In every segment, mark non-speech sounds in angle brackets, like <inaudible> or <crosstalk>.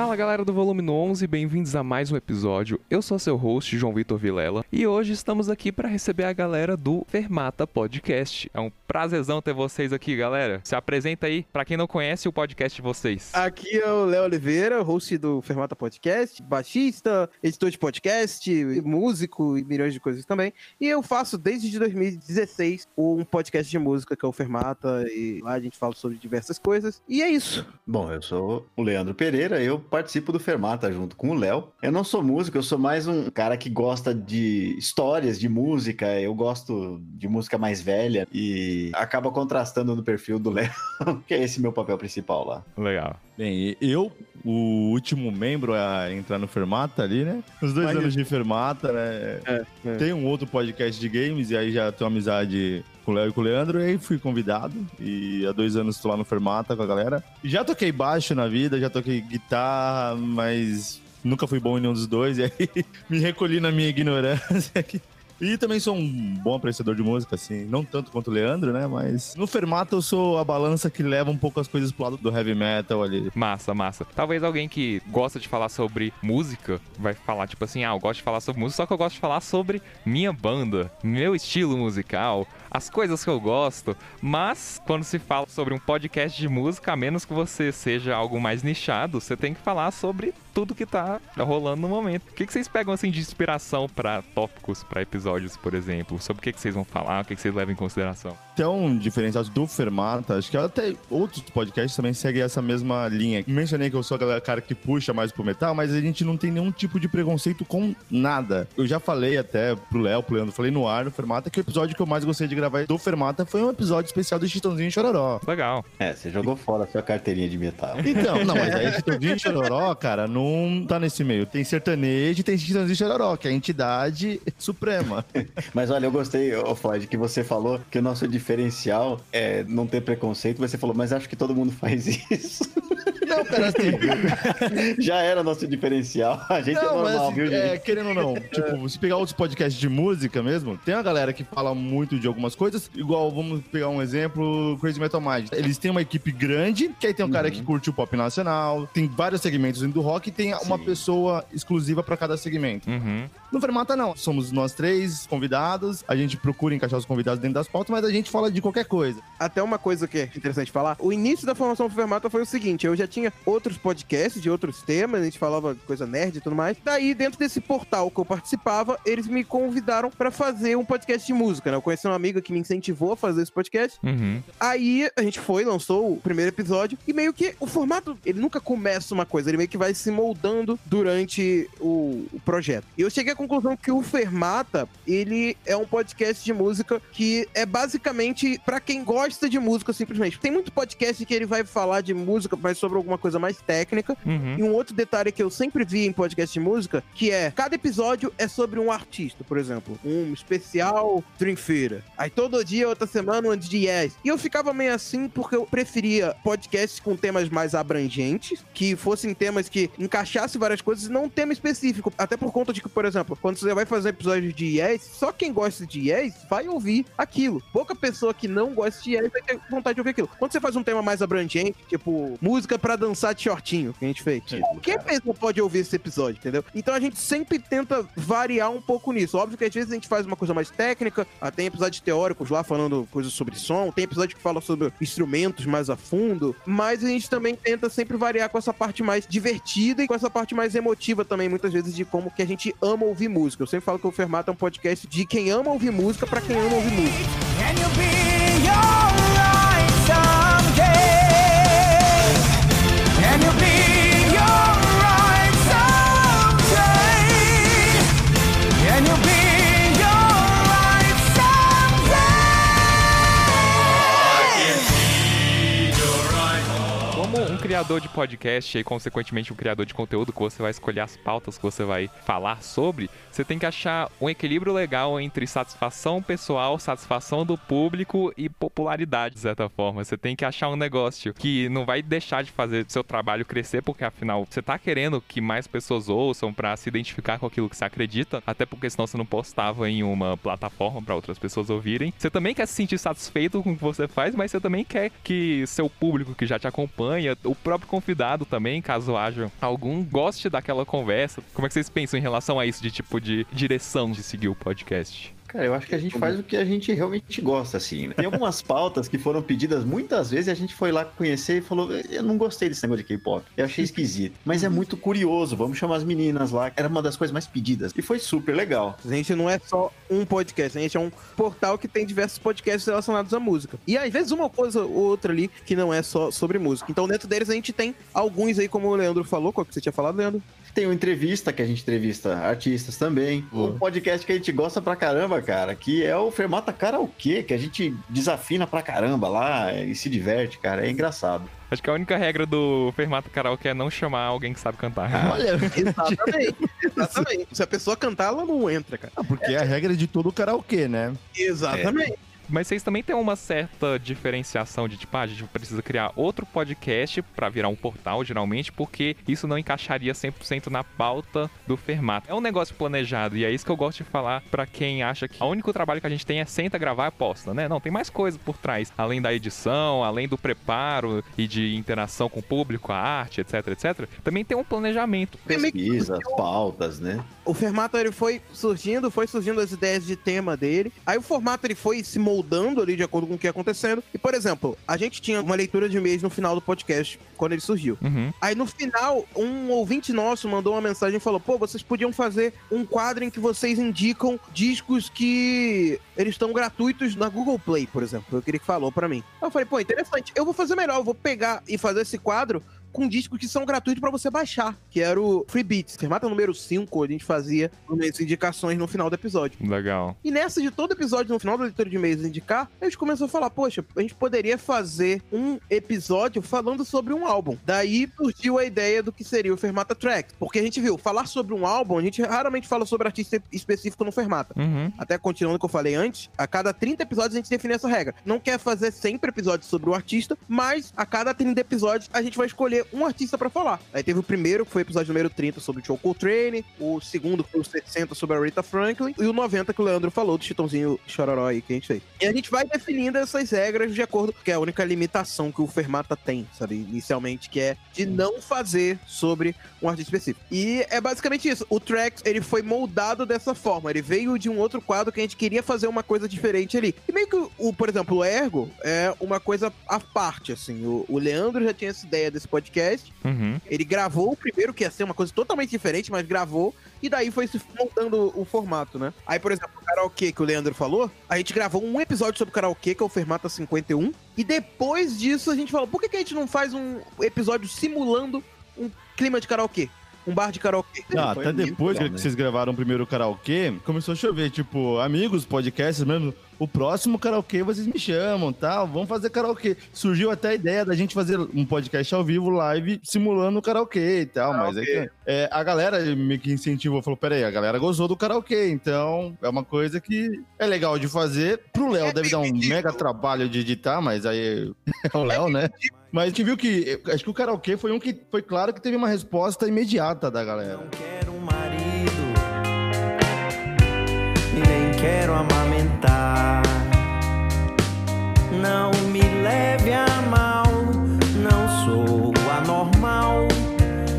Fala galera do Volume 11, bem-vindos a mais um episódio. Eu sou seu host, João Vitor Vilela, e hoje estamos aqui para receber a galera do Fermata Podcast. É um prazerzão ter vocês aqui, galera. Se apresenta aí, para quem não conhece o podcast de vocês. Aqui é o Léo Oliveira, host do Fermata Podcast, baixista, editor de podcast, músico e milhões de coisas também. E eu faço desde 2016 um podcast de música que é o Fermata, e lá a gente fala sobre diversas coisas. E é isso. Bom, eu sou o Leandro Pereira, eu participo do Fermata junto com o Léo. Eu não sou músico, eu sou mais um cara que gosta de histórias de música. Eu gosto de música mais velha e acaba contrastando no perfil do Léo, <laughs> que é esse meu papel principal lá. Legal. Bem, eu, o último membro a entrar no Fermata ali, né? Os dois Mas- anos de Fermata, né? É, é. Tem um outro podcast de games e aí já tenho amizade com o Leandro, e aí fui convidado. E há dois anos tô lá no Fermata com a galera. Já toquei baixo na vida, já toquei guitarra, mas nunca fui bom em nenhum dos dois, <laughs> e aí me recolhi na minha ignorância. E também sou um bom apreciador de música, assim, não tanto quanto o Leandro, né? Mas no Fermata eu sou a balança que leva um pouco as coisas pro lado do heavy metal ali. Massa, massa. Talvez alguém que gosta de falar sobre música vai falar, tipo assim, ah, eu gosto de falar sobre música, só que eu gosto de falar sobre minha banda, meu estilo musical, as coisas que eu gosto. Mas quando se fala sobre um podcast de música, a menos que você seja algo mais nichado, você tem que falar sobre tudo que tá rolando no momento. O que, que vocês pegam assim de inspiração pra tópicos, pra episódios, por exemplo? Sobre o que, que vocês vão falar, o que, que vocês levam em consideração? Até um diferencial do Fermata, acho que até outros podcasts também seguem essa mesma linha. Mencionei que eu sou aquele cara que puxa mais pro metal, mas a gente não tem nenhum tipo de preconceito com nada. Eu já falei até pro Léo, pro Leandro, falei no ar no Fermata que o episódio que eu mais gostei de gravar do Fermata foi um episódio especial do Chitãozinho e Chororó. Legal. É, você jogou fora a sua carteirinha de metal. Então, não, mas aí <laughs> Chitãozinho e Chororó, cara, não tá nesse meio. Tem sertanejo e tem Chitãozinho e Chororó, que é a entidade suprema. <laughs> Mas olha, eu gostei, ô Floyd, que você falou que o nosso diferencial é não ter preconceito. Você falou, mas acho que todo mundo faz isso. Não, cara, assim, <laughs> Já era nosso diferencial. A gente é Não, mas normal, assim, viu, gente? é, querendo ou não, tipo, se pegar outros podcasts de música mesmo, tem a galera que fala muito de algumas coisas, igual, vamos pegar um exemplo, Crazy Metal Mind. Eles têm uma equipe grande, que aí tem um cara que curte o pop nacional, tem vários segmentos dentro do rock e tem uma Sim. pessoa exclusiva pra cada segmento. Uhum. No Fermata, não. Somos nós três convidados, a gente procura encaixar os convidados dentro das pautas, mas a gente fala de qualquer coisa. Até uma coisa que é interessante falar, o início da formação do Fermata foi o seguinte, eu já tinha outros podcasts de outros temas, a gente falava coisa nerd e tudo mais. Daí, dentro desse portal que eu participava, eles me convidaram pra fazer um podcast de música, né? Eu conheci uma amiga que me incentivou a fazer esse podcast. Uhum. Aí a gente foi, lançou o primeiro episódio e meio que o formato, ele nunca começa uma coisa, ele meio que vai se moldando durante o, o projeto. E eu cheguei à conclusão que o Fermata, ele é um podcast de música que é basicamente pra quem gosta de música simplesmente. Tem muito podcast que ele vai falar de música, mas sobre alguma coisa mais técnica. Uhum. E um outro detalhe que eu sempre vi em podcast de música, que é, cada episódio é sobre um artista, por exemplo, um especial Dream Theater. Aí todo dia, outra semana, um de Yes. E eu ficava meio assim porque eu preferia podcasts com temas mais abrangentes, que fossem temas que encaixassem várias coisas, e não um tema específico. Até por conta de que, por exemplo, quando você vai fazer episódio de Yes, só quem gosta de Yes vai ouvir aquilo. Pouca pessoa que não gosta de Yes vai ter vontade de ouvir aquilo. Quando você faz um tema mais abrangente, tipo música pra dançar de shortinho, que a gente fez, Sim, qualquer cara. pessoa pode ouvir esse episódio, entendeu? Então a gente sempre tenta variar um pouco nisso. Óbvio que às vezes a gente faz uma coisa mais técnica, ah, tem episódios teóricos lá falando coisas sobre som, tem episódio que fala sobre instrumentos mais a fundo, mas a gente também tenta sempre variar com essa parte mais divertida e com essa parte mais emotiva também, muitas vezes, de como que a gente ama ouvir música. Eu sempre falo que o Fermata é um podcast de quem ama ouvir música pra quem ama ouvir música. Criador de podcast e, consequentemente, um criador de conteúdo que você vai escolher as pautas que você vai falar sobre, você tem que achar um equilíbrio legal entre satisfação pessoal, satisfação do público e popularidade, de certa forma. Você tem que achar um negócio que não vai deixar de fazer seu trabalho crescer, porque afinal você tá querendo que mais pessoas ouçam pra se identificar com aquilo que você acredita, até porque senão você não postava em uma plataforma pra outras pessoas ouvirem. Você também quer se sentir satisfeito com o que você faz, mas você também quer que seu público que já te acompanha, o próprio convidado também, caso haja algum, goste daquela conversa. Como é que vocês pensam em relação a isso de tipo de direção de seguir o podcast? Cara, eu acho que a gente faz o que a gente realmente gosta, assim. né? Tem algumas <laughs> pautas que foram pedidas muitas vezes e a gente foi lá conhecer e falou: eu não gostei desse negócio de K-pop. Eu achei esquisito. Mas é muito curioso. Vamos chamar as meninas lá. Era uma das coisas mais pedidas. E foi super legal. A gente não é só um podcast, a gente é um portal que tem diversos podcasts relacionados à música. E às vezes uma coisa ou outra ali que não é só sobre música. Então dentro deles a gente tem alguns aí, como o Leandro falou, qual que você tinha falado, Leandro? Tem uma entrevista que a gente entrevista artistas também. Um podcast que a gente gosta pra caramba, cara, que é o Fermata Karaokê, que a gente desafina pra caramba lá e se diverte, cara. É engraçado. Acho que a única regra do Fermata Karaoke é não chamar alguém que sabe cantar. <laughs> Olha, <laughs> Exatamente, exatamente. Se a pessoa cantar, ela não entra, cara. porque é a regra de todo karaokê, né? Exatamente. Mas vocês também têm uma certa diferenciação de tipo, ah, a gente precisa criar outro podcast pra virar um portal, geralmente, porque isso não encaixaria 100% na pauta do Fermata. É um negócio planejado e é isso que eu gosto de falar pra quem acha que o único trabalho que a gente tem é senta, gravar e posta, né? Não, tem mais coisa por trás, além da edição, além do preparo e de interação com o público, a arte, etc, etc. Também tem um planejamento. Pesquisas, pautas, né? O formato ele foi surgindo, foi surgindo as ideias de tema dele. Aí o formato ele foi se moldando ali de acordo com o que ia acontecendo. E, por exemplo, a gente tinha uma leitura de mês no final do podcast, quando ele surgiu. Uhum. Aí no final, um ouvinte nosso mandou uma mensagem e falou: pô, vocês podiam fazer um quadro em que vocês indicam discos que eles estão gratuitos na Google Play, por exemplo. Eu queria que falou pra mim. Eu falei, pô, interessante. Eu vou fazer melhor, eu vou pegar e fazer esse quadro com discos que são gratuitos pra você baixar, que era o Free Beats. Fermata número 5, a gente fazia as indicações no final do episódio. Legal. E nessa de todo episódio, no final da leitura de e-mails indicar, a gente começou a falar, poxa, a gente poderia fazer um episódio falando sobre um álbum. Daí surgiu a ideia do que seria o Fermata Tracks. Porque a gente viu, falar sobre um álbum, a gente raramente fala sobre artista específico no Fermata. Uhum. Até continuando o que eu falei antes, a cada 30 episódios a gente define essa regra. Não quer fazer sempre episódios sobre o artista, mas a cada 30 episódios a gente vai escolher um artista pra falar. Aí teve o primeiro, que foi o episódio número 30 sobre o Joe Coltrane, o segundo foi o 60 sobre a Rita Franklin, e o 90 que o Leandro falou do Chitãozinho Chororó aí que a gente fez. E a gente vai definindo essas regras de acordo, que é a única limitação que o Fermata tem, sabe, inicialmente, que é de não fazer sobre um artista específico. E é basicamente isso. O Trax, ele foi moldado dessa forma. Ele veio de um outro quadro que a gente queria fazer uma coisa diferente ali. E meio que, o, por exemplo, o Ergo é uma coisa à parte, assim. O, o Leandro já tinha essa ideia desse podcast. Uhum. Ele gravou o primeiro, que ia ser uma coisa totalmente diferente, mas gravou. E daí foi se montando o formato, né? Aí, por exemplo, o karaokê que o Leandro falou, a gente gravou um episódio sobre karaokê, que é o Fermata 51. E depois disso a gente falou, por que, que a gente não faz um episódio simulando um clima de karaokê? Um bar de karaokê? Ah, até depois legal, que né? vocês gravaram o primeiro karaokê, começou a chover, tipo, amigos, podcasts mesmo. O próximo karaokê vocês me chamam, tal, vamos fazer karaokê. Surgiu até a ideia da gente fazer um podcast ao vivo, live, simulando o karaokê e tal, mas aí Karaokê. é, a galera me que incentivou, falou, peraí, a galera gostou do karaokê, então é uma coisa que é legal de fazer. Pro Léo É deve dar um ridículo. mega trabalho de editar, mas aí <laughs> é o Léo, né? Mas a gente viu que, acho que o karaokê foi um que foi claro que teve uma resposta imediata da galera. Não quero quero amamentar. Não me leve a mal, não sou anormal.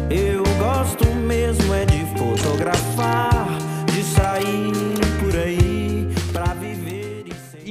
Eu gosto mesmo é de fotografar,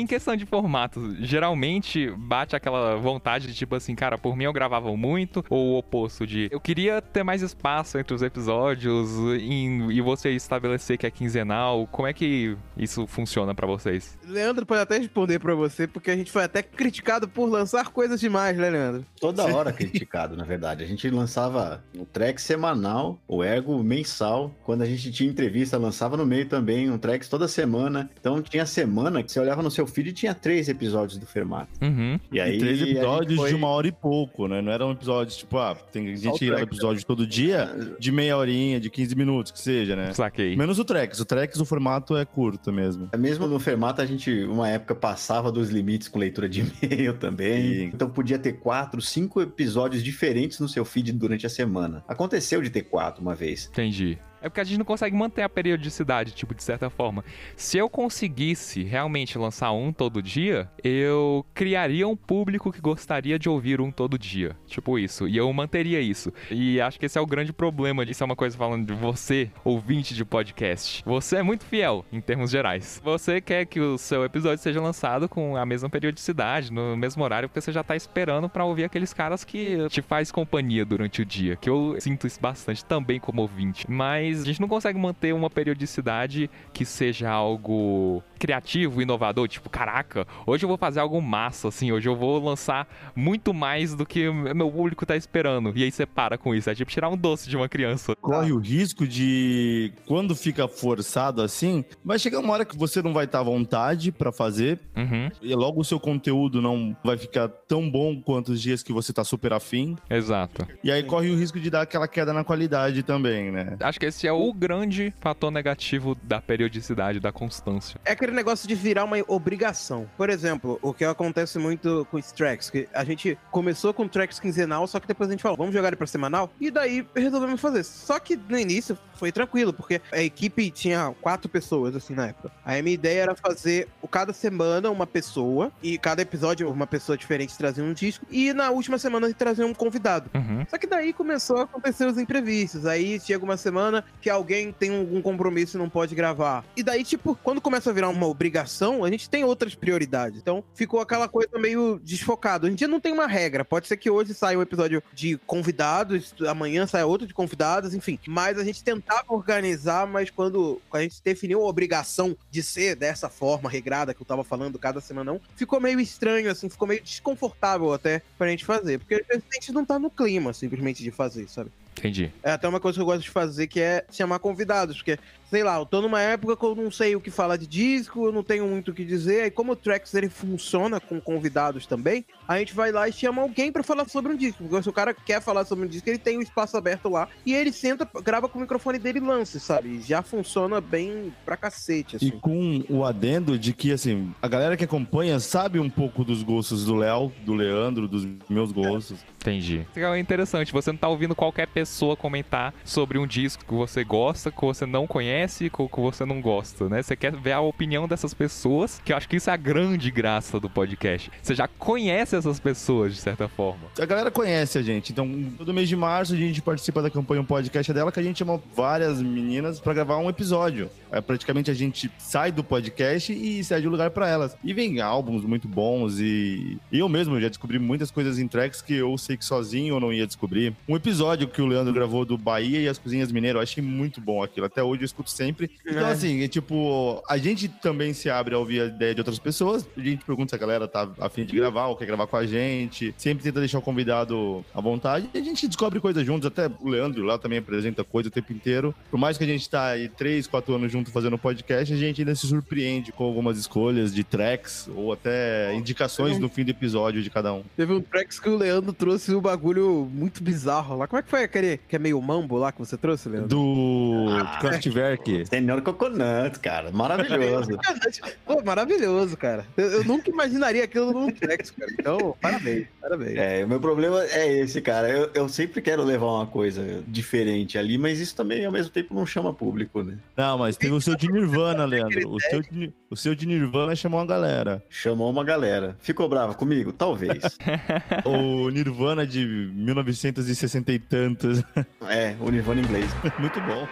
Em questão de formato, geralmente bate aquela vontade de tipo assim, cara, por mim eu gravava muito, ou o oposto de eu queria ter mais espaço entre os episódios em- e você estabelecer que é quinzenal. Como é que isso funciona pra vocês? Leandro pode até responder pra você, porque a gente foi até criticado por lançar coisas demais, né, Leandro? Toda hora <laughs> criticado, na verdade. A gente lançava o track semanal, o Ergo mensal. Quando a gente tinha entrevista, lançava no meio também um track toda semana. Então tinha semana que você olhava no seu feed e tinha três episódios do Fermato. Uhum. E aí E três episódios foi- de uma hora e pouco, né? Não eram episódios, tipo, ah, tem Só gente que grava episódio todo dia, de meia horinha, de 15 minutos, que seja, né? Saquei. Menos o Trex. O Trex, o formato é curto mesmo. Mesmo no Fermata, a gente, uma época, passava dos limites com leitura de <laughs> e-mail também. Sim. Então podia ter quatro, cinco episódios diferentes no seu feed durante a semana. Aconteceu de ter quatro uma vez. Entendi. É porque a gente não consegue manter a periodicidade, tipo, de certa forma. Se eu conseguisse realmente lançar um todo dia, eu criaria um público que gostaria de ouvir um todo dia. Tipo isso. E eu manteria isso. E acho que esse é o grande problema. Isso é uma coisa falando de você, ouvinte de podcast. Você é muito fiel, em termos gerais. Você quer que o seu episódio seja lançado com a mesma periodicidade, no mesmo horário, porque você já tá esperando pra ouvir aqueles caras que te faz companhia durante o dia. Que eu sinto isso bastante também como ouvinte. Mas a gente não consegue manter uma periodicidade que seja algo criativo, inovador, tipo, caraca, hoje eu vou fazer algo massa, assim, hoje eu vou lançar muito mais do que meu público tá esperando. E aí você para com isso, é tipo tirar um doce de uma criança. Corre o risco de, quando fica forçado assim, vai chegar uma hora que você não vai estar à vontade pra fazer, Uhum, e logo o seu conteúdo não vai ficar tão bom quanto os dias que você tá super afim. exato. E aí corre o risco de dar aquela queda na qualidade também, né? Acho que esse é o grande fator negativo da periodicidade, da constância. É aquele negócio de virar uma obrigação. Por exemplo, o que acontece muito com os tracks, que a gente começou com tracks quinzenal, só que depois a gente falou, vamos jogar ele pra semanal? E daí resolvemos fazer. Só que no início foi tranquilo, porque a equipe tinha quatro pessoas, assim, na época. Aí a minha ideia era fazer cada semana uma pessoa, e cada episódio uma pessoa diferente trazia um disco, e na última semana trazia um convidado. Uhum. Só que daí começou a acontecer os imprevistos. Aí chega uma semana que alguém tem algum compromisso e não pode gravar. E daí, tipo, quando começa a virar uma obrigação, a gente tem outras prioridades. Então ficou aquela coisa meio desfocada. Hoje em dia não tem uma regra. Pode ser que hoje saia um episódio de convidados, amanhã saia outro de convidados, enfim. Mas a gente tentava organizar, mas quando a gente definiu a obrigação de ser dessa forma regrada que eu tava falando cada semana, não, ficou meio estranho, assim, ficou meio desconfortável até pra gente fazer. Porque a gente não tá no clima, simplesmente, de fazer, sabe? Entendi. É até uma coisa que eu gosto de fazer, que é chamar convidados, porque, sei lá, eu tô numa época que eu não sei o que falar de disco, eu não tenho muito o que dizer, aí como o Tracks ele funciona com convidados também, a gente vai lá e chama alguém pra falar sobre um disco, porque se o cara quer falar sobre um disco, ele tem o espaço aberto lá, e ele senta, grava com o microfone dele e lança, sabe? E já funciona bem pra cacete, E assim. com o adendo de que, assim, a galera que acompanha sabe um pouco dos gostos do Léo, do Leandro, dos meus gostos. Entendi. É interessante, você não tá ouvindo qualquer pessoa comentar sobre um disco que você gosta, que você não conhece, que que você não gosta, né? Você quer ver a opinião dessas pessoas, que eu acho que isso é a grande graça do podcast. Você já conhece essas pessoas, de certa forma. A galera conhece a gente, então todo mês de março a gente participa da campanha Um Podcast dela, que a gente chama várias meninas pra gravar um episódio. É, praticamente a gente sai do podcast e cede o lugar pra elas. E vem álbuns muito bons e eu mesmo já descobri muitas coisas em tracks que eu sei que sozinho eu não ia descobrir. Um episódio que o Leandro gravou do Bahia e as Cozinhas Mineiras, eu achei muito bom aquilo. Até hoje eu escuto sempre. Então, É. assim, é tipo, a gente também se abre a ouvir a ideia de outras pessoas. A gente pergunta se a galera tá afim de gravar ou quer gravar com a gente. Sempre tenta deixar o convidado à vontade. E a gente descobre coisas juntos. Até o Leandro lá também apresenta coisa o tempo inteiro. Por mais que a gente tá aí três, quatro anos junto fazendo podcast, a gente ainda se surpreende com algumas escolhas de tracks ou até indicações no fim do episódio de cada um. Teve um Tracks que o Leandro trouxe um bagulho muito bizarro lá. Como é que foi aquele que é meio mambo lá que você trouxe, Leandro? Do Ah. Kraftwerk. Senhor Coconut, cara. Maravilhoso. <laughs> Pô, maravilhoso, cara. Eu, eu nunca imaginaria aquilo num Tracks, cara. Então, parabéns, parabéns. É, o meu problema é esse, cara. Eu, eu sempre quero levar uma coisa diferente ali, mas isso também, ao mesmo tempo, não chama público, né? Não, mas tem o seu de Nirvana, Leandro. O seu de, o seu de Nirvana chamou uma galera. Chamou uma galera. Ficou brava comigo? Talvez. <laughs> O Nirvana de 1960 e tantos. é, o Nirvana inglês. <laughs> Muito bom.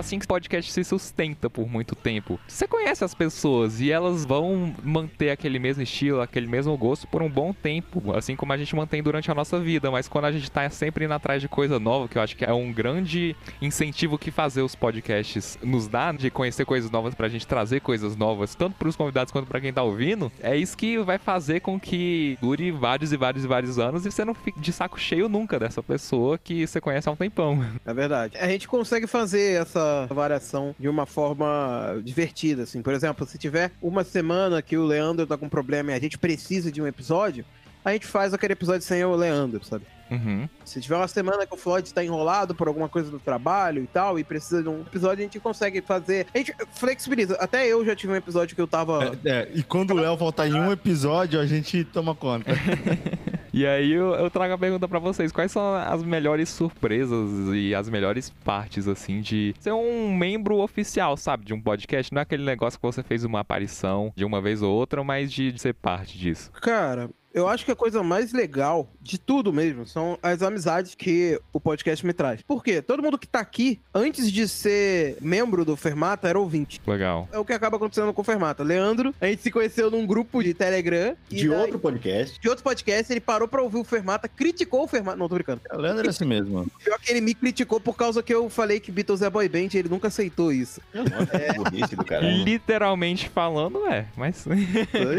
Assim que o podcast se sustenta por muito tempo. Você conhece as pessoas e elas vão manter aquele mesmo estilo, aquele mesmo gosto por um bom tempo, assim como a gente mantém durante a nossa vida. Mas quando a gente tá sempre indo atrás de coisa nova, que eu acho que é um grande incentivo que fazer os podcasts nos dá, de conhecer coisas novas pra gente trazer coisas novas, tanto pros convidados quanto pra quem tá ouvindo, é isso que vai fazer com que dure vários e vários e vários anos e você não fique de saco cheio nunca dessa pessoa que você conhece há um tempão. É verdade. A gente consegue fazer essa variação de uma forma divertida, assim. Por exemplo, se tiver uma semana que o Leandro tá com problema e a gente precisa de um episódio, a gente faz aquele episódio sem o Leandro, sabe? Uhum. Se tiver uma semana que o Floyd tá enrolado por alguma coisa do trabalho e tal, e precisa de um episódio, a gente consegue fazer. A gente flexibiliza. Até eu já tive um episódio que eu tava. É, é, e quando o Léo faltar em um episódio, a gente toma conta. <laughs> E aí eu, eu trago a pergunta pra vocês: quais são as melhores surpresas e as melhores partes, assim, de ser um membro oficial, sabe? De um podcast. Não é aquele negócio que você fez uma aparição de uma vez ou outra, mas de, de ser parte disso. Cara, eu acho que a coisa mais legal de tudo mesmo são as amizades que o podcast me traz. Por quê? Todo mundo que tá aqui, antes de ser membro do Fermata, era ouvinte. Legal. É o que acaba acontecendo com o Fermata. Leandro, a gente se conheceu num grupo de Telegram. e De daí- outro podcast. De outro podcast, ele parou pra ouvir o Fermata, criticou o Fermata. Não, tô brincando. O Leandro é assim mesmo. Pior que ele me criticou por causa que eu falei que Beatles é boy band e ele nunca aceitou isso. Nossa, que <laughs> burrice do caramba. Literalmente falando, é, mas.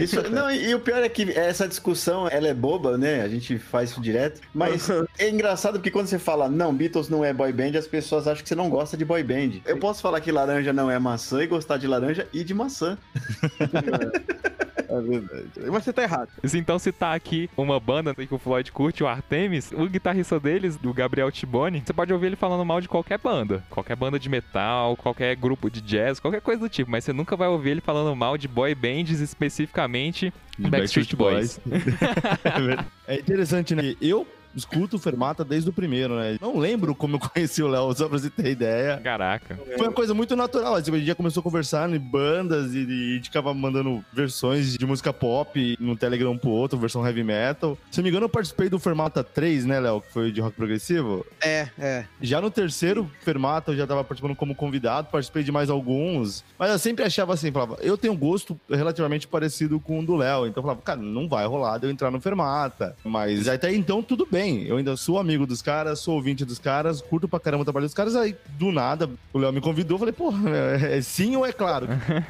Isso, não, e o pior é que essa discussão, ela é boba, né? A gente faz isso direto. Mas é engraçado porque quando você fala, não, Beatles não é boy band, as pessoas acham que você não gosta de boy band. Eu posso falar que laranja não é maçã e gostar de laranja e de maçã. <laughs> É verdade. Mas você tá errado. Então, se tá aqui uma banda que o Floyd curte, o Artemis, o guitarrista deles, do Gabriel Tiboni, você pode ouvir ele falando mal de qualquer banda. Qualquer banda de metal, qualquer grupo de jazz, qualquer coisa do tipo. Mas você nunca vai ouvir ele falando mal de boy bands, especificamente De Backstreet Boys. <laughs> é interessante, né? Eu escuto o Fermata desde o primeiro, né? Não lembro como eu conheci o Léo, só pra você ter ideia. Caraca. Foi uma coisa muito natural. Assim, a gente já começou a conversar em bandas e, e a gente ficava mandando versões de música pop no Telegram um pro outro, versão heavy metal. Se não me engano, eu participei do Fermata 3, né, Léo? Que foi de rock progressivo. É, é. Já no terceiro Fermata eu já tava participando como convidado, participei de mais alguns. Mas eu sempre achava assim, falava, eu tenho um gosto relativamente parecido com o do Léo. Então eu falava, cara, não vai rolar de eu entrar no Fermata. Mas até então tudo bem. Eu ainda sou amigo dos caras, sou ouvinte dos caras, curto pra caramba o trabalho dos caras. Aí, do nada, o Léo me convidou, falei, porra, é, é sim ou é claro?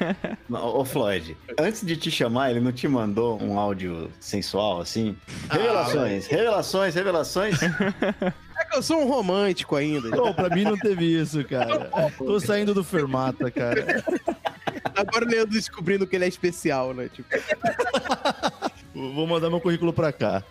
<laughs> Ô, Floyd, antes de te chamar, ele não te mandou um áudio sensual assim? Revelações, revelações, revelações. <laughs> É que eu sou um romântico ainda. Pô, pra mim não teve isso, cara. Tô saindo do Fermata, cara. <laughs> Agora o Leandro descobrindo que ele é especial, né? Tipo, Vou mandar meu currículo pra cá.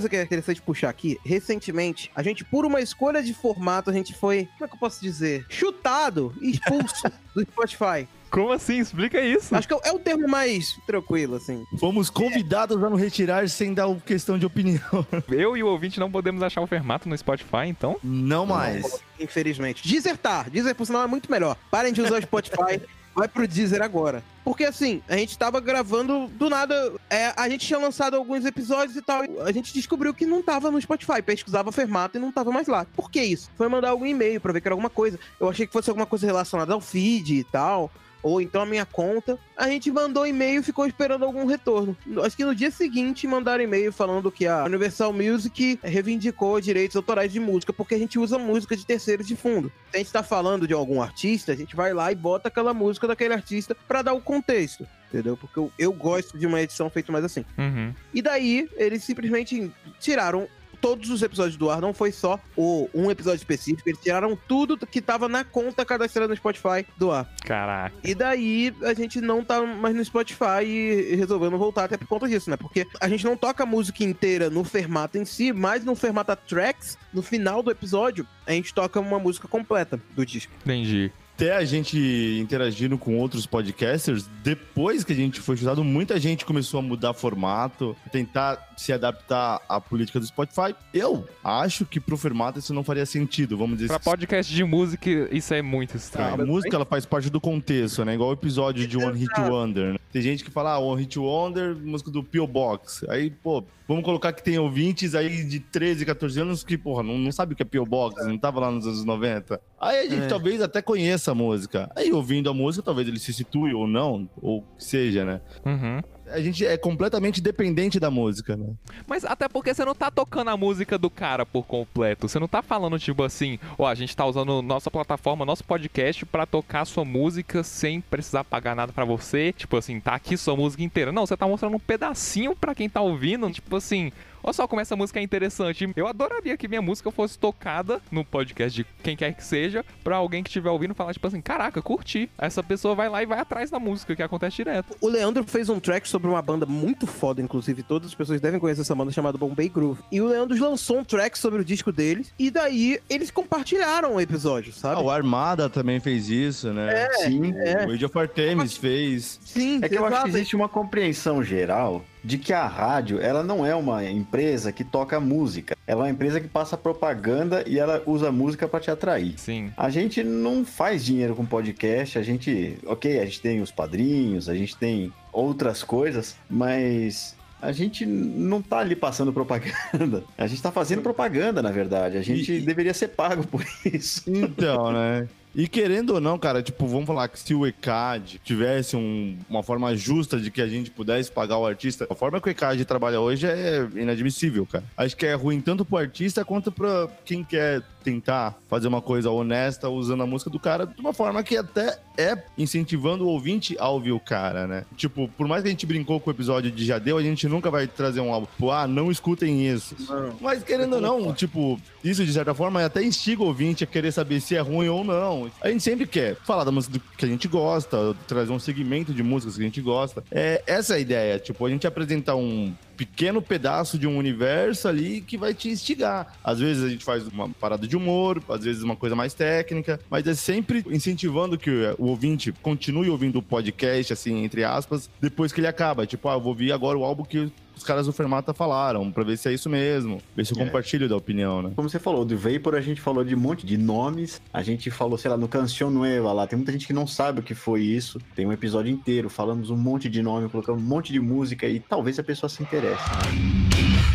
Coisa que é interessante puxar aqui, recentemente, a gente, por uma escolha de formato, a gente foi, como é que eu posso dizer? Chutado e expulso <laughs> do Spotify. Como assim? Explica isso. Acho que é o termo mais tranquilo, assim. Fomos convidados a nos retirar sem dar questão de opinião. <laughs> Eu e o ouvinte não podemos achar o Fermato no Spotify, então. Não mais. Infelizmente. Deezer tá. Deezer, por sinal, é muito melhor. Parem de usar o Spotify. <laughs> Vai pro Deezer agora. Porque assim, a gente tava gravando do nada. é, a gente tinha lançado alguns episódios e tal. A gente descobriu que não tava no Spotify. Pesquisava Fermata e não tava mais lá. Por que isso? Foi mandar algum e-mail pra ver que era alguma coisa. Eu achei que fosse alguma coisa relacionada ao feed e tal. Ou então a minha conta. A gente mandou e-mail e ficou esperando algum retorno. Acho que no dia seguinte mandaram e-mail falando que a Universal Music reivindicou direitos autorais de música, porque a gente usa música de terceiros de fundo. Se a gente tá falando de algum artista, a gente vai lá e bota aquela música daquele artista pra dar o contexto. Entendeu? Porque eu, eu gosto de uma edição feita mais assim. Uhum. E daí, eles simplesmente tiraram todos os episódios do ar, não foi só o, um episódio específico, eles tiraram tudo que tava na conta cadastrada no Spotify do ar. Caraca. E daí a gente não tá mais no Spotify e resolveu não voltar até por conta disso, né? Porque a gente não toca a música inteira no Fermata em si, mas no Fermata Tracks, no final do episódio, a gente toca uma música completa do disco. Entendi. Até a gente interagindo com outros podcasters, depois que a gente foi chutado, muita gente começou a mudar formato, tentar se adaptar à política do Spotify. Eu acho que pro formato isso não faria sentido, vamos dizer Pra assim. podcast de música, isso é muito A estranho. música ela faz parte do contexto, né? Igual o episódio de One Hit Wonder. né? Tem gente que fala, ah, One Hit Wonder, música do P.O. Box. Aí, pô, vamos colocar que tem ouvintes aí de 13, 14 anos que, porra, não, não sabe o que é P.O. Box, não tava lá nos anos 90. Aí a gente É. talvez até conheça a música. Aí ouvindo a música, talvez ele se situe ou não, ou que seja, né? Uhum. A gente é completamente dependente da música, né? Mas até porque você não tá tocando a música do cara por completo. Você não tá falando, tipo assim, ó, a gente tá usando nossa plataforma, nosso podcast pra tocar sua música sem precisar pagar nada pra você. Tipo assim, tá aqui sua música inteira. Não, você tá mostrando um pedacinho pra quem tá ouvindo. Tipo assim, Olha só como essa música é interessante. Eu adoraria que minha música fosse tocada no podcast de quem quer que seja, pra alguém que estiver ouvindo falar, tipo assim, caraca, curti. Essa pessoa vai lá e vai atrás da música, que acontece direto. O Leandro fez um track sobre uma banda muito foda, inclusive todas as pessoas devem conhecer essa banda chamada Bombay Groove. E o Leandro lançou um track sobre o disco deles, e daí eles compartilharam o episódio, Ah, sabe? o Armada também fez isso, né? Sim. é. O Age of Artemis fez. Sim, É que eu acho que existe uma compreensão geral de que a rádio, ela não é uma empresa que toca música. Ela é uma empresa que passa propaganda e ela usa música pra te atrair. Sim. A gente não faz dinheiro com podcast, a gente, ok, a gente tem os padrinhos, a gente tem outras coisas, mas a gente não tá ali passando propaganda. <laughs> A gente tá fazendo propaganda, na verdade. A gente e- deveria ser pago por isso. Então, né? E querendo ou não, cara, tipo, vamos falar que se o ECAD tivesse um- uma forma justa de que a gente pudesse pagar o artista, a forma que o ECAD trabalha hoje é inadmissível, cara. Acho que é ruim tanto pro artista quanto pra quem quer tentar fazer uma coisa honesta usando a música do cara de uma forma que até é incentivando o ouvinte a ouvir o cara, né? Tipo, por mais que a gente brincou com o episódio de Jadeu, a gente nunca vai trazer um álbum, tipo, ah, não escutem isso. Não. Mas querendo ou não, tipo, isso de certa forma até instiga o ouvinte a querer saber se é ruim ou não. A gente sempre quer falar da música que a gente gosta, trazer um segmento de músicas que a gente gosta. É essa é a ideia, tipo, a gente apresentar um pequeno pedaço de um universo ali que vai te instigar. Às vezes a gente faz uma parada de humor, às vezes uma coisa mais técnica, mas é sempre incentivando que o ouvinte continue ouvindo o podcast, assim, entre aspas, depois que ele acaba. Tipo, ah, eu vou ouvir agora o álbum que os caras do Fermata falaram, pra ver se é isso mesmo, ver se eu É. compartilho da opinião, né? Como você falou, do Vapor a gente falou de um monte de nomes. A gente falou, sei lá, no Canción Nueva lá. Tem muita gente que não sabe o que foi isso. Tem um episódio inteiro, falamos um monte de nome, colocamos um monte de música e talvez a pessoa se interesse.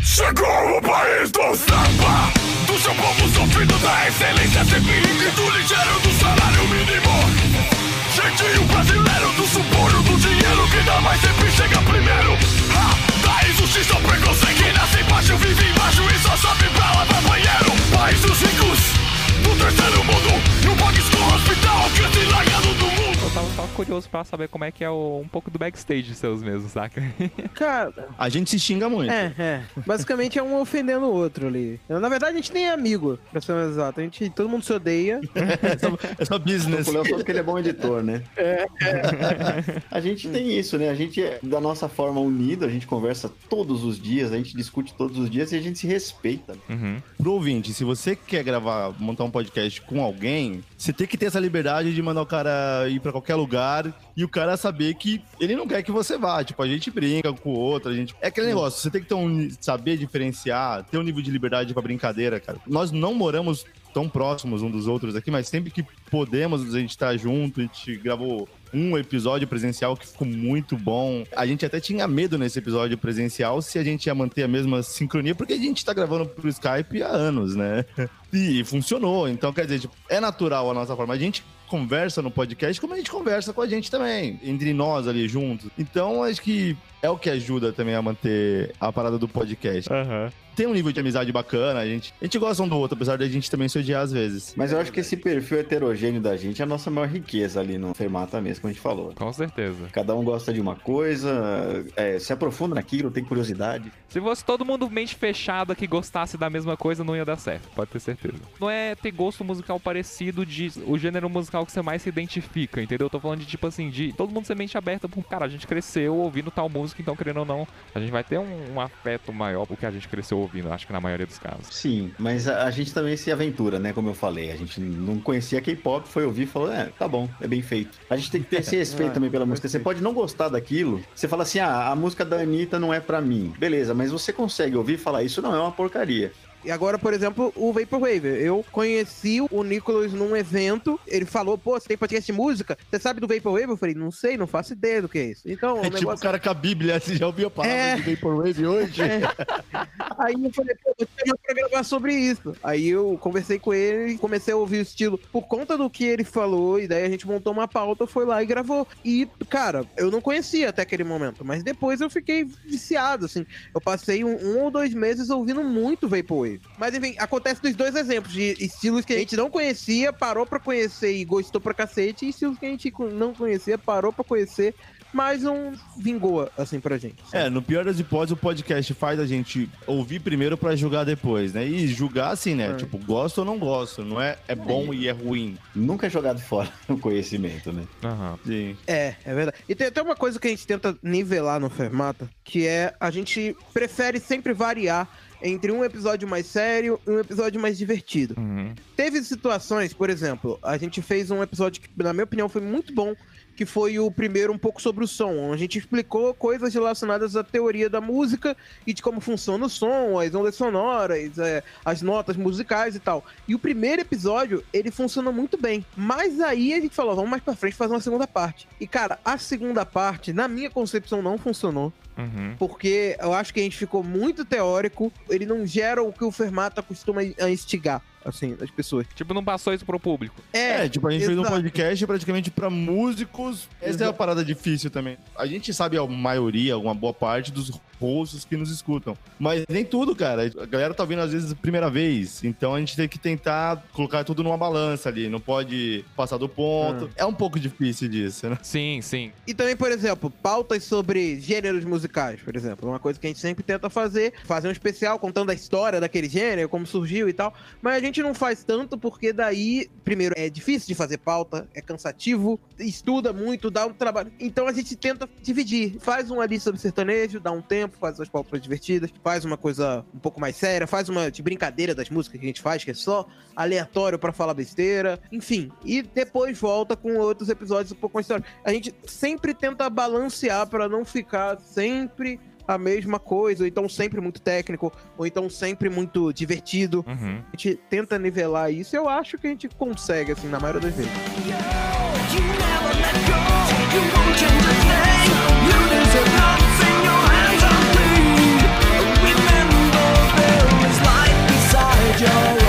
Chegou o país do samba Do seu povo sofrido da excelência sempre E do ligeiro do salário mínimo Jeitinho brasileiro do suborno do dinheiro Que dá mais sempre chega primeiro ah, Da injustiça ao preconceito Que nasce embaixo, vive embaixo E só sobe pra lavar banheiro. País Do curioso pra saber como é que é o- um pouco do backstage seus mesmo, saca? <laughs> Cara, A gente se xinga muito. é, é. Basicamente é um ofendendo o outro ali. Na verdade, a gente nem é amigo, pra ser mais exato. A gente, todo mundo se odeia. <laughs> É só, é só business. O Léo só porque ele é bom editor, né? <laughs> A gente tem isso, né? A gente é da nossa forma unido, a gente conversa todos os dias, a gente discute todos os dias e a gente se respeita. Uhum. Pro ouvinte, se você quer gravar, montar um podcast com alguém, você tem que ter essa liberdade de mandar o cara ir pra qualquer lugar e o cara saber que ele não quer que você vá. Tipo, a gente brinca com o outro, a gente. É aquele negócio, você tem que ter um, saber diferenciar, ter um nível de liberdade pra brincadeira, cara. Nós não moramos tão próximos um dos outros aqui, mas sempre que podemos a gente tá junto, a gente gravou um episódio presencial que ficou muito bom. A gente até tinha medo nesse episódio presencial se a gente ia manter a mesma sincronia, porque a gente tá gravando pro Skype há anos, né? <laughs> E funcionou. Então, quer dizer, tipo, é natural a nossa forma. A gente conversa no podcast como a gente conversa com a gente também, entre nós ali juntos. Então, acho que é o que ajuda também a manter a parada do podcast. Aham. Tem um nível de amizade bacana, a gente, a gente gosta um do outro, apesar da gente também se odiar às vezes. Mas eu acho que esse perfil heterogêneo da gente é a nossa maior riqueza ali no Fermata mesmo, como a gente falou. Com certeza. Cada um gosta de uma coisa, é, se aprofunda naquilo, tem curiosidade. Se fosse todo mundo mente fechada que gostasse da mesma coisa, não ia dar certo, pode ter certeza. Não é ter gosto musical parecido de o gênero musical que você mais se identifica, entendeu? Eu tô falando de tipo assim, de todo mundo ser mente aberta por, cara, a gente cresceu ouvindo tal música, então querendo ou não, a gente vai ter um, um afeto maior porque a gente cresceu ouvindo, acho que na maioria dos casos. Sim, mas a, a gente também se aventura, né? Como eu falei, a gente não conhecia K-pop, foi ouvir e falou, é, tá bom, é bem feito. A gente tem que ter esse <laughs> respeito Ah, também pela música. Você pode não gostar daquilo, você fala assim, ah, a música da Anitta não é pra mim. Beleza, mas você consegue ouvir e falar, isso não é uma porcaria. E agora, por exemplo, o Vaporwave. Eu conheci o Nicolas num evento. Ele falou, pô, você tem podcast de música? Você sabe do Vaporwave? Eu falei, não sei, não faço ideia do que é isso. Então, o É tipo o cara com a Bíblia, você já ouviu a palavra É. de Vaporwave hoje? Aí eu falei, pô, vou te chamar pra gravar sobre isso. Aí eu conversei com ele e comecei a ouvir o estilo por conta do que ele falou, e daí a gente montou uma pauta, foi lá e gravou. E, cara, eu não conhecia até aquele momento, mas depois eu fiquei viciado, assim. Eu passei um, um ou dois meses ouvindo muito Vaporwave. Mas enfim, acontece dos dois exemplos, de estilos que a gente não conhecia, parou pra conhecer e gostou pra cacete, e estilos que a gente não conhecia, parou pra conhecer mas não vingou, assim, pra gente. É, no pior das hipóteses, o podcast faz a gente ouvir primeiro pra julgar depois, né? E julgar assim, né? É. Tipo, gosto ou não gosto, não é, é bom e é ruim. Nunca é jogado <laughs> fora o conhecimento, né? Aham. Sim. É, é verdade. E tem até uma coisa que a gente tenta nivelar no Fermata, que é a gente prefere sempre variar entre um episódio mais sério e um episódio mais divertido. Uhum. Teve situações, por exemplo, a gente fez um episódio que, na minha opinião, foi muito bom, que foi o primeiro um pouco sobre o som. A gente explicou coisas relacionadas à teoria da música e de como funciona o som, as ondas sonoras, é, as notas musicais e tal. E o primeiro episódio, ele funcionou muito bem. Mas aí a gente falou, vamos mais pra frente fazer uma segunda parte. E, cara, a segunda parte, na minha concepção, não funcionou. Uhum. Porque eu acho que a gente ficou muito teórico. Ele não gera o que o Fermata costuma a instigar, assim, das pessoas. Tipo, não passou isso pro público. É, tipo, a gente fez um exato. podcast praticamente pra músicos. Essa é a Exato. parada difícil também. A gente sabe a maioria, uma boa parte dos rostos que nos escutam. Mas nem tudo, cara. A galera tá vindo às vezes a primeira vez. Então a gente tem que tentar colocar tudo numa balança ali. Não pode passar do ponto. É um pouco difícil disso, né? Sim, sim. E também, por exemplo, pautas sobre gêneros musicais, por exemplo. Uma coisa que a gente sempre tenta fazer, fazer um especial contando a história daquele gênero, como surgiu e tal. Mas a gente não faz tanto porque daí, primeiro, é difícil de fazer pauta, é cansativo, estuda muito, dá um trabalho. Então a gente tenta dividir. Faz um ali sobre sertanejo, dá um tempo, faz as pautas divertidas, faz uma coisa um pouco mais séria, faz uma de brincadeira das músicas que a gente faz, que é só aleatório pra falar besteira, enfim. E depois volta com outros episódios um pouco mais sérios. A gente sempre tenta balancear pra não ficar sempre a mesma coisa, ou então sempre muito técnico, ou então sempre muito divertido. Uhum. A gente tenta nivelar isso e eu acho que a gente consegue, assim, na maioria das vezes. You never let go. You Joe.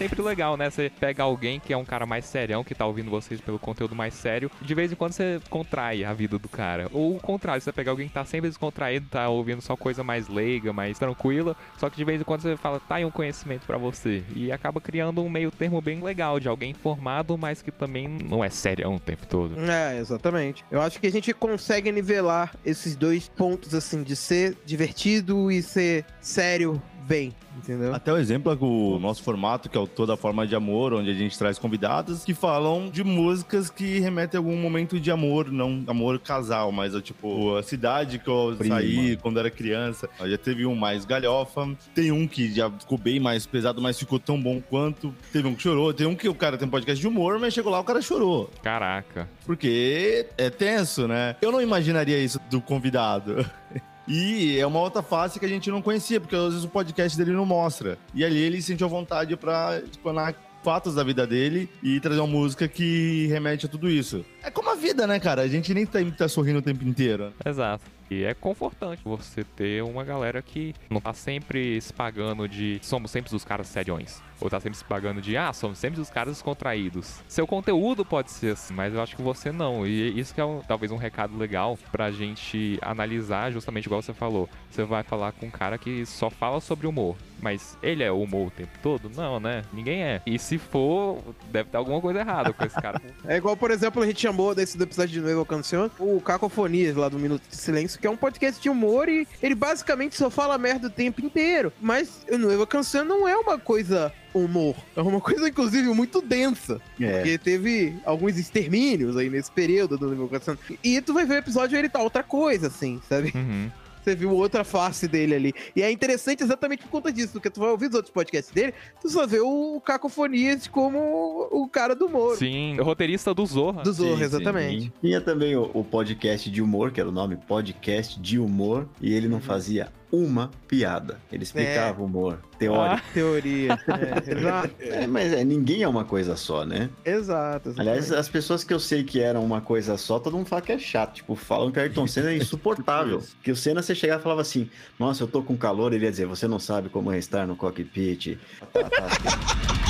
Sempre legal, né? Você pega alguém que é um cara mais serião, que tá ouvindo vocês pelo conteúdo mais sério, de vez em quando você contrai a vida do cara. Ou o contrário, você pega alguém que tá sempre descontraído, tá ouvindo só coisa mais leiga, mais tranquila, só que de vez em quando você fala, tá aí um conhecimento pra você. E acaba criando um meio termo bem legal, de alguém informado, mas que também não é serião o tempo todo. É, exatamente. Eu acho que a gente consegue nivelar esses dois pontos, assim, de ser divertido e ser sério bem, entendeu? Até o exemplo é o nosso formato, que é o Toda Forma de Amor, onde a gente traz convidados que falam de músicas que remetem a algum momento de amor, não amor casal, mas é tipo a cidade que eu Prima. saí quando era criança. Já teve um mais galhofa, tem um que já ficou bem mais pesado, mas ficou tão bom quanto. Teve um que chorou, tem um que o cara tem um podcast de humor, mas chegou lá o cara chorou. Caraca. Porque é tenso, né? Eu não imaginaria isso do convidado. <laughs> E é uma outra face que a gente não conhecia, porque às vezes o podcast dele não mostra. E ali ele sentiu vontade pra explanar fatos da vida dele e trazer uma música que remete a tudo isso. É como a vida, né, cara? A gente nem tá, tá sorrindo o tempo inteiro. Exato. E é confortante você ter uma galera que não tá sempre se pagando de somos sempre os caras seriões. Ou tá sempre se pagando de ah, somos sempre os caras descontraídos. Seu conteúdo pode ser assim, mas eu acho que você não. E isso que é um- talvez um recado legal pra gente analisar, justamente igual você falou. Você vai falar com um cara que só fala sobre humor. Mas ele é humor o tempo todo? Não, né? Ninguém é. E se for, deve ter alguma coisa errada com esse cara. <laughs> É igual, por exemplo, a gente chamou desse do episódio de Nuevo Canção o Cacofonias lá do Minuto de Silêncio, que é um podcast de humor e ele basicamente só fala merda o tempo inteiro. Mas o Nuevo Canção não é uma coisa humor. É uma coisa, inclusive, muito densa. É. Porque teve alguns extermínios aí nesse período do Nuevo Canção. E tu vai ver o episódio e ele tá outra coisa, assim, sabe? Uhum. Você viu outra face dele ali. E é interessante exatamente por conta disso, porque tu vai ouvir os outros podcasts dele, tu só vê o Cacofonias como o cara do Moro. Sim, o roteirista do Zorra. Do Zorro, Sim, exatamente. sim. Tinha também o, o podcast de humor, que era o nome podcast de humor, e ele não Uhum. fazia uma piada. Ele explicava o humor teórico. Teoria. <laughs> É, exato. É, mas é, ninguém é uma coisa só, né? Exato. exatamente. Aliás, as pessoas que eu sei que eram uma coisa só, todo mundo fala que é chato. Tipo, falam que o Ayrton Senna é insuportável. <laughs> que o Senna, você chegava e falava assim, nossa, eu tô com calor, ele ia dizer, você não sabe como estar no cockpit. Tá, tá, tá.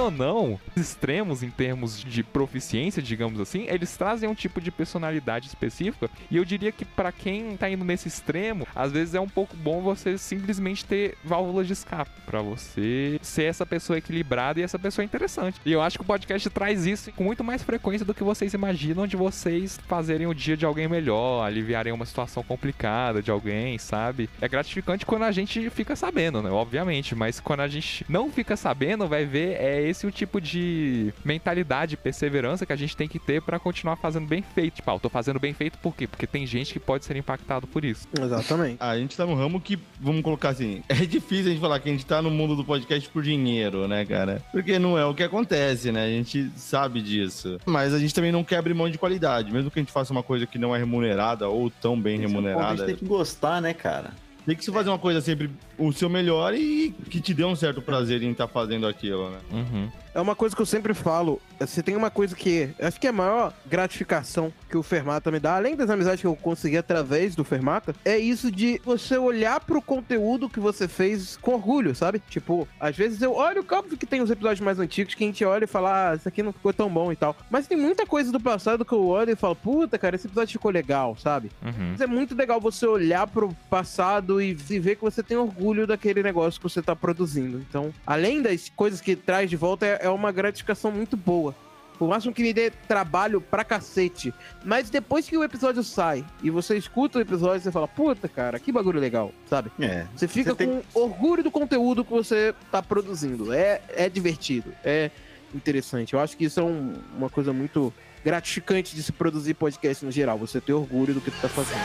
Querendo ou não, os extremos em termos de proficiência, digamos assim, eles trazem um tipo de personalidade específica. E eu diria que pra quem tá indo nesse extremo, às vezes é um pouco bom você simplesmente ter válvulas de escape pra você ser essa pessoa equilibrada e essa pessoa interessante. E eu acho que o podcast traz isso com muito mais frequência do que vocês imaginam de vocês fazerem o dia de alguém melhor, aliviarem uma situação complicada de alguém, sabe? É gratificante quando a gente fica sabendo, né? Obviamente, mas quando a gente não fica sabendo, vai ver é esse o tipo de mentalidade, perseverança que a gente tem que ter pra continuar fazendo bem feito. Tipo, ah, eu tô fazendo bem feito por quê? Porque tem gente que pode ser impactado por isso. Exatamente. A gente tá num ramo que, vamos colocar assim, <laughs> é difícil a gente falar que a gente tá no mundo do podcast por dinheiro, né, cara? Porque não é o que acontece, né? A gente sabe disso. Mas a gente também não quer abrir mão de qualidade. Mesmo que a gente faça uma coisa que não é remunerada ou tão bem Esse é ponto, A remunerada. gente tem que gostar, né, cara? Tem que se fazer uma coisa sempre o seu melhor e que te dê um certo prazer em estar fazendo aquilo, né? Uhum. É uma coisa que eu sempre falo. Você tem uma coisa que. Acho que é a maior gratificação que o Fermata me dá, além das amizades que eu consegui através do Fermata, é isso de você olhar pro conteúdo que você fez com orgulho, sabe? Tipo, às vezes eu olho, óbvio que tem os episódios mais antigos que a gente olha e fala, ah, isso aqui não ficou tão bom e tal. Mas tem muita coisa do passado que eu olho e falo, puta, cara, esse episódio ficou legal, sabe? Uhum. Mas é muito legal você olhar pro passado e ver que você tem orgulho daquele negócio que você tá produzindo. Então, além das coisas que traz de volta, é, é uma gratificação muito boa. Por máximo que me dê trabalho pra cacete. Mas depois que o episódio sai e você escuta o episódio, você fala, puta, cara, que bagulho legal, sabe? É. Você fica Você tem- com orgulho do conteúdo que você tá produzindo. É, é divertido, é interessante. Eu acho que isso é um- uma coisa muito gratificante de se produzir podcast no geral. Você ter orgulho do que tu tá fazendo.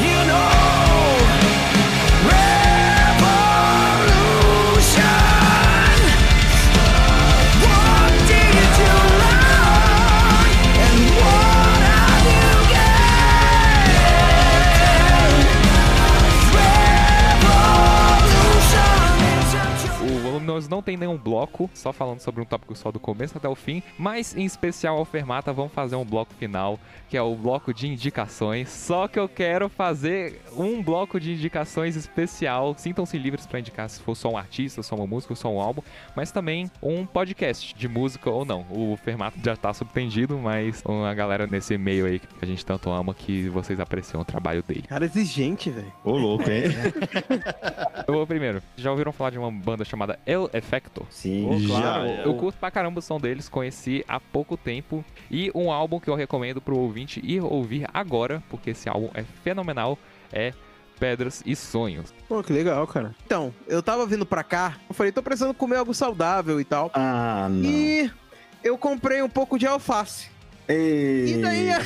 You know, Nós não tem nenhum bloco, só falando sobre um tópico só do começo até o fim, mas em especial ao Fermata vamos fazer um bloco final, que é o bloco de indicações. Só que eu quero fazer um bloco de indicações especial. Sintam-se livres para indicar se for só um artista, só uma música, só um álbum, mas também um podcast de música ou não. O Fermata já tá subtendido, mas a galera nesse meio aí que a gente tanto ama que vocês apreciam o trabalho dele. Cara exigente, velho. Ô, louco, hein? <laughs> Eu vou primeiro. Já ouviram falar de uma banda chamada El Effecto? Sim. Ô, claro. Já. Eu curto pra caramba o som deles, conheci há pouco tempo. E um álbum que eu recomendo pro ouvinte ir ouvir agora, porque esse álbum é fenomenal, é Pedras e Sonhos. Pô, que legal, cara. Então, eu tava vindo pra cá, eu falei, tô precisando comer algo saudável e tal. Ah, não. E eu comprei um pouco de alface. Ei. E daí a,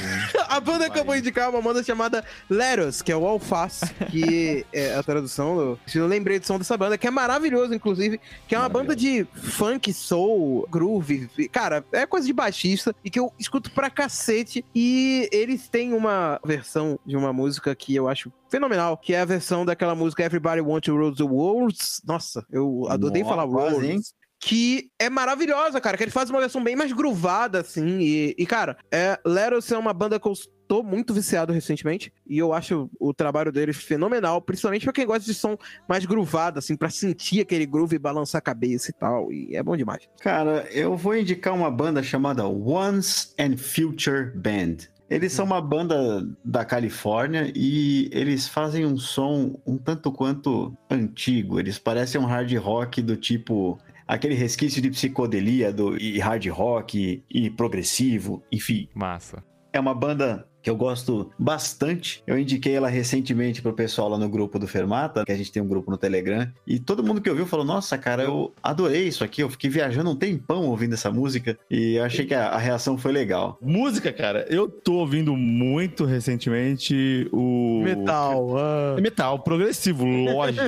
<laughs> a banda que eu vou indicar é uma banda chamada Leros, que é o alface, que é a tradução. Do, eu lembrei do som dessa banda, que é maravilhoso, inclusive, que é uma banda de funk, soul, groove. Cara, é coisa de baixista e que eu escuto pra cacete. E eles têm uma versão de uma música que eu acho fenomenal, que é a versão daquela música Everybody Want to Rule the World. Nossa, eu adorei Nossa, falar World hein? Que é maravilhosa, cara. Que ele faz uma versão bem mais groovada, assim. E, e, cara, é, Leros é uma banda que eu tô muito viciado recentemente. E eu acho o trabalho deles fenomenal. Principalmente pra quem gosta de som mais groovado, assim, pra sentir aquele groove e balançar a cabeça e tal. E é bom demais. Cara, eu vou indicar uma banda chamada Once and Future Band. Eles são uma banda da Califórnia e eles fazem um som um tanto quanto antigo. Eles parecem um hard rock do tipo aquele resquício de psicodelia do, e hard rock e, e progressivo, enfim. Massa. É uma banda que eu gosto bastante. Eu indiquei ela recentemente pro pessoal lá no grupo do Fermata, que a gente tem um grupo no Telegram, e todo mundo que ouviu falou: Nossa, cara, eu adorei isso aqui. Eu fiquei viajando um tempão ouvindo essa música e eu achei que a, a reação foi legal. Música, cara, eu tô ouvindo muito recentemente o. Metal. É metal, progressivo, lógico.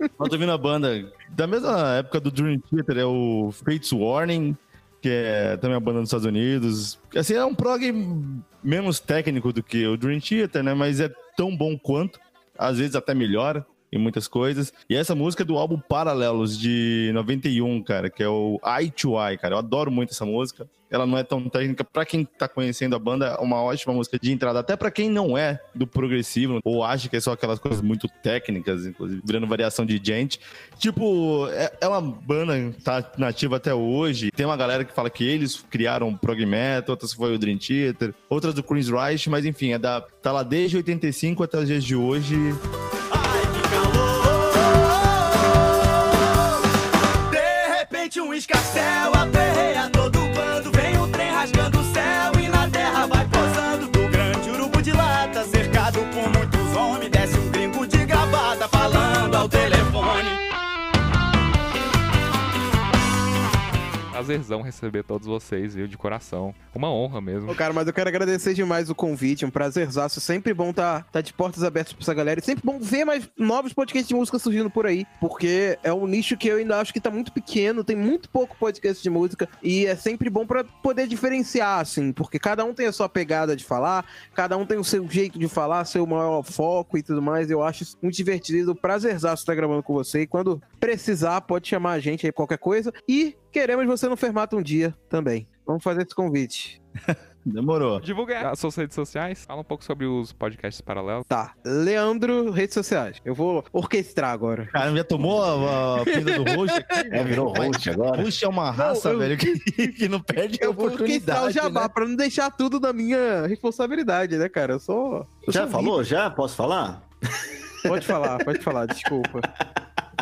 eu <laughs> tô ouvindo a banda da mesma época do Dream Theater, é o Fates Warning, que é também uma banda dos Estados Unidos. Assim, é um prog menos técnico do que o Dream Theater, né? Mas é tão bom quanto, às vezes até melhor em muitas coisas. E essa música é do álbum Paralelos de 91, cara, que é o Eye to Eye, cara. Eu adoro muito essa música. Ela não é tão técnica pra quem tá conhecendo a banda, é uma ótima música de entrada, até pra quem não é do progressivo ou acha que é só aquelas coisas muito técnicas, inclusive virando variação de gente. Tipo, é, é uma banda que tá nativa até hoje. Tem uma galera que fala que eles criaram prog metal, outras foi o Dream Theater, outras do Queen's Reich, mas enfim, é da, tá lá desde 85 até os dias de hoje. Ai, que calor! De repente um escarcel aperreia Prazerzão receber todos vocês, viu, de coração. Uma honra mesmo. Ô, cara, mas eu quero agradecer demais o convite, um prazerzaço. Sempre bom tá, tá de portas abertas pra essa galera. E sempre bom ver mais novos podcasts de música surgindo por aí. Porque é um nicho que eu ainda acho que tá muito pequeno, tem muito pouco podcast de música. E é sempre bom pra poder diferenciar, assim. Porque cada um tem a sua pegada de falar, cada um tem o seu jeito de falar, seu maior foco e tudo mais. Eu acho muito divertido. Prazerzaço estar gravando com você. E quando precisar, pode chamar a gente aí qualquer coisa. E queremos você no Fermata um dia também. Vamos fazer esse convite. <laughs> Demorou. Divulga as suas redes sociais, fala um pouco sobre os podcasts paralelos. Tá, Leandro, redes sociais. Eu vou orquestrar agora. Cara, já tomou a, a pinta do host <laughs> aqui? É, virou host agora. Host é uma raça, eu- velho, que, <laughs> que não perde a Eu vou orquestrar o oportunidade, jabá né? pra não deixar tudo na minha responsabilidade, né, cara? Eu sou. eu Já sou falou? Já? Posso falar? Pode falar, pode falar, desculpa.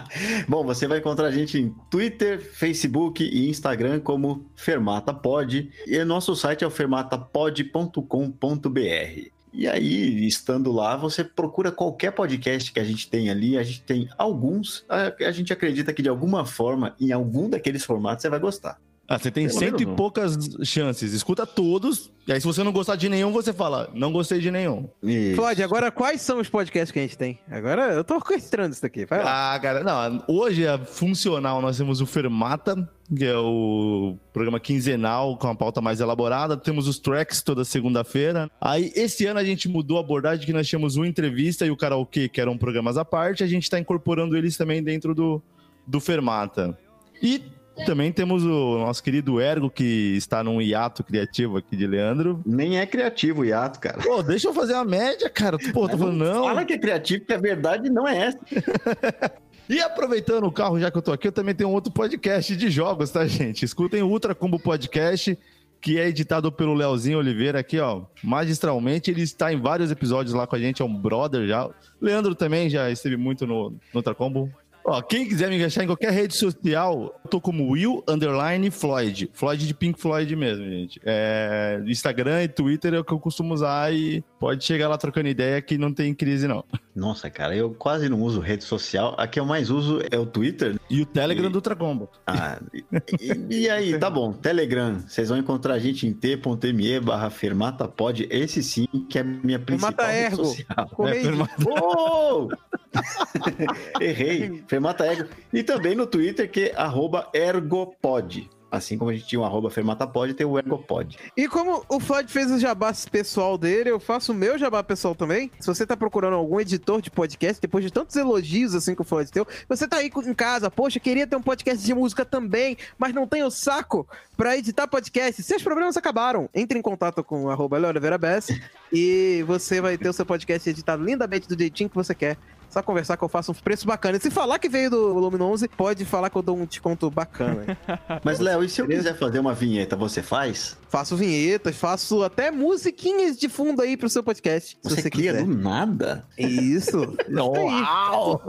<laughs> Bom, você vai encontrar a gente em Twitter, Facebook e Instagram como FermataPod. E o nosso site é o fermatapod.com.br. E aí, estando lá, você procura qualquer podcast que a gente tem ali. A gente tem alguns. A a gente acredita que de alguma forma, em algum daqueles formatos, você vai gostar. Ah, você tem Pelo cento e menos poucas chances. Escuta todos. E aí, se você não gostar de nenhum, você fala, não gostei de nenhum. Isso. Floyd, agora quais são os podcasts que a gente tem? Agora eu tô <laughs> orquestrando isso daqui. Vai lá. Ah, cara, não. Hoje é funcional. Nós temos o Fermata, que é o programa quinzenal com a pauta mais elaborada. Temos os tracks toda segunda-feira. Aí, esse ano a gente mudou a abordagem, que nós tínhamos o entrevista e o karaokê, que eram programas à parte. A gente tá incorporando eles também dentro do, do Fermata. E também temos o nosso querido Ergo, que está num hiato criativo aqui de Leandro. Nem é criativo o hiato, cara. Pô, deixa eu fazer a média, cara. Pô, tô falando, não. Fala que é criativo, que a verdade não é essa. <laughs> E aproveitando o carro, já que eu tô aqui, eu também tenho um outro podcast de jogos, tá, gente? Escutem o Ultra Combo Podcast, que é editado pelo Leozinho Oliveira aqui, ó, magistralmente. Ele está em vários episódios lá com a gente, é um brother já. Leandro também já esteve muito no, no Ultra Combo. Ó, quem quiser me achar em qualquer rede social, eu tô como Will Underline Floyd. Floyd de Pink Floyd mesmo, gente. É, Instagram e Twitter é o que eu costumo usar e pode chegar lá trocando ideia que não tem crise, não. Nossa, cara, eu quase não uso rede social. A que eu mais uso é o Twitter. E o Telegram E- do Ultra Combo. Ah, e, e- e aí, tá bom. Telegram, vocês vão encontrar a gente em t.me barra fermatapod. Esse sim que é a minha principal Fermata rede Ergo. social. Comei- É, Fermata- Oh! <laughs> Errei. Fermata Ergo. E também no Twitter, que é ergopod. Assim como a gente tinha o arroba fermatapod, tem o ergopod. E como o Floyd fez o jabá pessoal dele, eu faço o meu jabá pessoal também. Se você tá procurando algum editor de podcast, depois de tantos elogios assim que o Floyd deu, você tá aí em casa, poxa, queria ter um podcast de música também, mas não tem o saco pra editar podcast. Seus problemas acabaram. Entre em contato com o arroba Leonardo Vera Bess e você vai ter o seu podcast editado lindamente do jeitinho que você quer. Só conversar que eu faço um preço bacana. E se falar que veio do volume 11, pode falar que eu dou um desconto bacana. <laughs> Mas, Léo, e se eu quiser fazer uma vinheta, você faz? faço vinhetas, faço até musiquinhas de fundo aí pro seu podcast. Se Você, você, cria quiser. do nada? Isso. <laughs> Uau!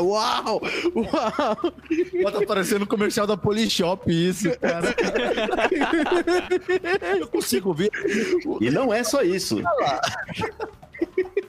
Uau! Uau! Tá parecendo comercial da Polishop isso, cara. Eu consigo ver. E não é só isso. <laughs>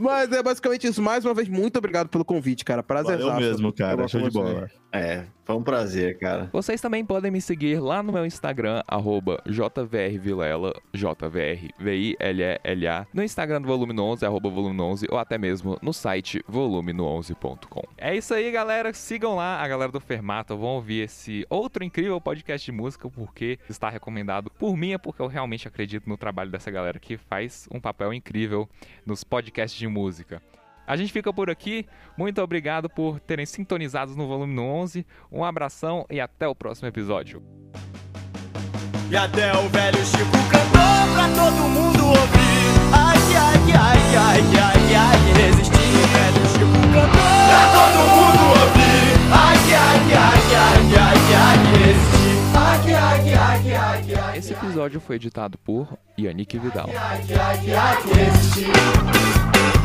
Mas é basicamente isso. Mais uma vez, muito obrigado pelo convite, cara. Prazer. Valeu mesmo, cara. Show de bola. É, foi um prazer, cara. Vocês também podem me seguir lá no meu Instagram, arroba jvrvilela, jvrvillela, no Instagram do Volume 11, arroba volume 11, ou até mesmo no site volumeno11.com. É isso aí, galera. Sigam lá a galera do Fermata, vão ouvir esse outro incrível podcast de música, porque está recomendado por mim, é porque eu realmente acredito no trabalho dessa galera que faz um papel incrível nos podcasts de música. A gente fica por aqui. Muito obrigado por terem sintonizados no volume 11. Um abração e até o próximo episódio. E até o velho Chico cantou pra todo mundo ouvir. Ai, ai, ai, ai, ai, ai, resistir. O velho Chico cantou pra todo mundo ouvir. Ai, ai, ai, ai, ai, ai, resistir. Ai, ai, ai, ai, ai, Esse episódio foi editado por Yannick Vidal. ai, ai, ai, resistir.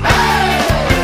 Duas